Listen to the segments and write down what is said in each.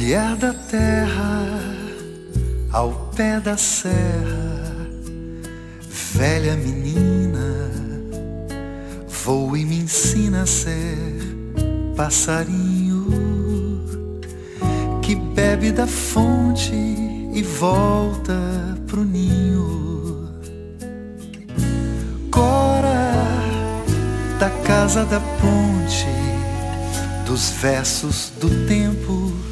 Mulher da terra, ao pé da serra, velha menina, voa e me ensina a ser passarinho que bebe da fonte e volta pro ninho. Cora da casa da ponte, dos versos do tempo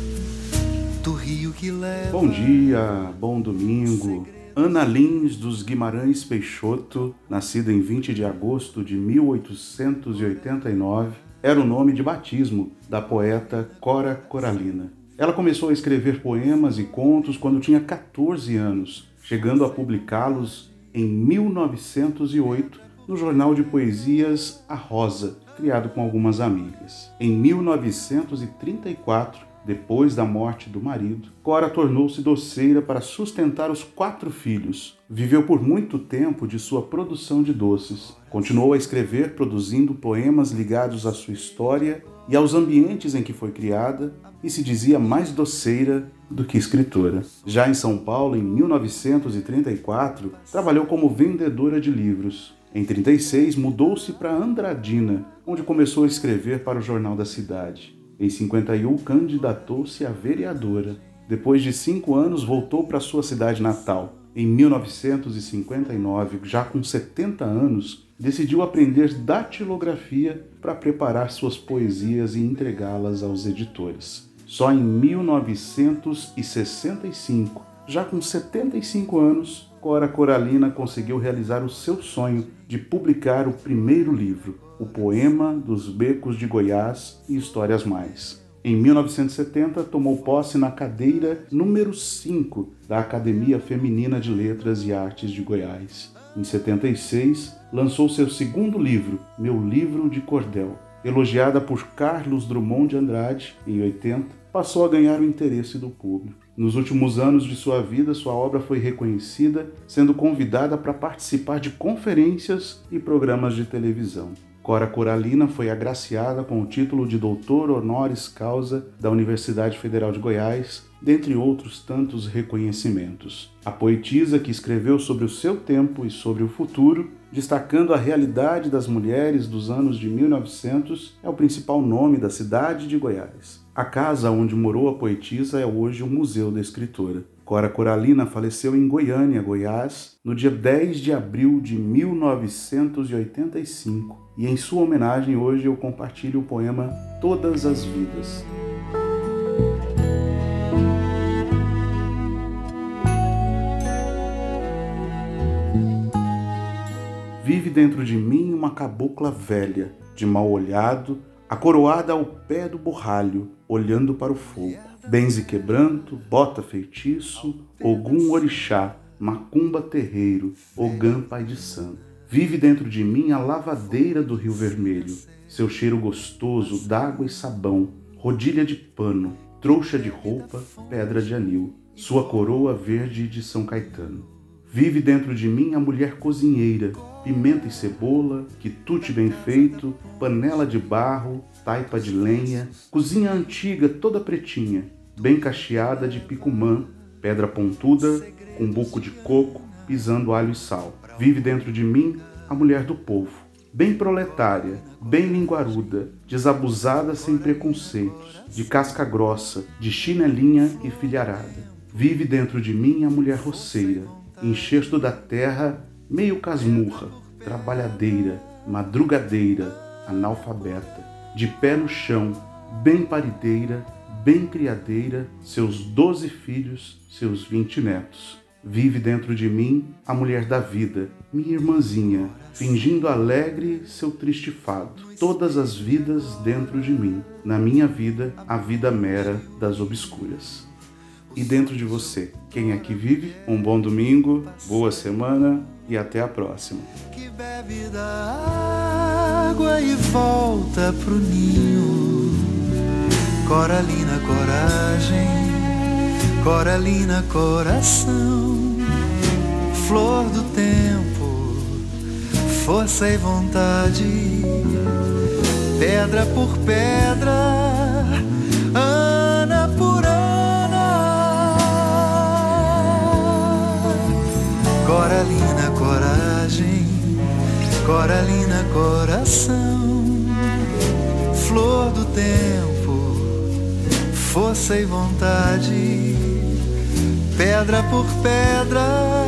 Bom dia, bom domingo. Ana Lins dos Guimarães Peixoto, nascida em 20 de agosto de 1889, era o nome de batismo da poeta Cora Coralina. Ela começou a escrever poemas e contos quando tinha 14 anos, chegando a publicá-los em 1908 no jornal de poesias A Rosa, criado com algumas amigas. Em 1934, depois da morte do marido, Cora tornou-se doceira para sustentar os quatro filhos. Viveu por muito tempo de sua produção de doces. Continuou a escrever, produzindo poemas ligados à sua história e aos ambientes em que foi criada, e se dizia mais doceira do que escritora. Já em São Paulo, em 1934, trabalhou como vendedora de livros. Em 36, mudou-se para Andradina, onde começou a escrever para o Jornal da Cidade. Em 51, candidatou-se a vereadora. Depois de cinco anos, voltou para sua cidade natal. Em 1959, já com 70 anos, decidiu aprender datilografia para preparar suas poesias e entregá-las aos editores. Só em 1965, já com 75 anos, Cora Coralina conseguiu realizar o seu sonho de publicar o primeiro livro, O Poema dos Becos de Goiás e Histórias Mais. Em 1970, tomou posse na cadeira número 5 da Academia Feminina de Letras e Artes de Goiás. Em 76, lançou seu segundo livro, Meu Livro de Cordel. Elogiada por Carlos Drummond de Andrade em 80, passou a ganhar o interesse do público. Nos últimos anos de sua vida, sua obra foi reconhecida, sendo convidada para participar de conferências e programas de televisão. Cora Coralina foi agraciada com o título de doutor honoris causa da Universidade Federal de Goiás, dentre outros tantos reconhecimentos. A poetisa que escreveu sobre o seu tempo e sobre o futuro, destacando a realidade das mulheres dos anos de 1900, é o principal nome da cidade de Goiás. A casa onde morou a poetisa é hoje o Museu da Escritora. Cora Coralina faleceu em Goiânia, Goiás, no dia 10 de abril de 1985. E em sua homenagem, hoje eu compartilho o poema Todas as Vidas. Vive dentro de mim uma cabocla velha, de mal olhado, acoroada ao pé do borralho, olhando para o fogo. Benze quebranto, bota feitiço, Ogum orixá, macumba terreiro, Ogã pai de santo. Vive dentro de mim a lavadeira do Rio Vermelho, seu cheiro gostoso d'água e sabão, rodilha de pano, trouxa de roupa, pedra de anil, sua coroa verde de São Caetano. Vive dentro de mim a mulher cozinheira, pimenta e cebola, quitute bem feito, panela de barro, taipa de lenha, cozinha antiga toda pretinha, bem cacheada de picumã, pedra pontuda, com buco de coco, pisando alho e sal. Vive dentro de mim a mulher do povo, bem proletária, bem linguaruda, desabusada sem preconceitos, de casca grossa, de chinelinha e filharada. Vive dentro de mim a mulher roceira, enxerto da terra, meio casmurra, trabalhadeira, madrugadeira, analfabeta, de pé no chão, bem parideira, bem criadeira, seus doze filhos, seus vinte netos. Vive dentro de mim a mulher da vida, minha irmãzinha, fingindo alegre seu triste fado. Todas as vidas dentro de mim, na minha vida, a vida mera das obscuras. E dentro de você, quem aqui vive? Um bom domingo, boa semana e até a próxima. Que bebe da água e volta pro ninho. Coralina, coragem. Coralina, coração, flor do tempo, força e vontade, pedra por pedra, ana por ana. Coralina, coragem, coralina, coração, flor do tempo, força e vontade, pedra por pedra.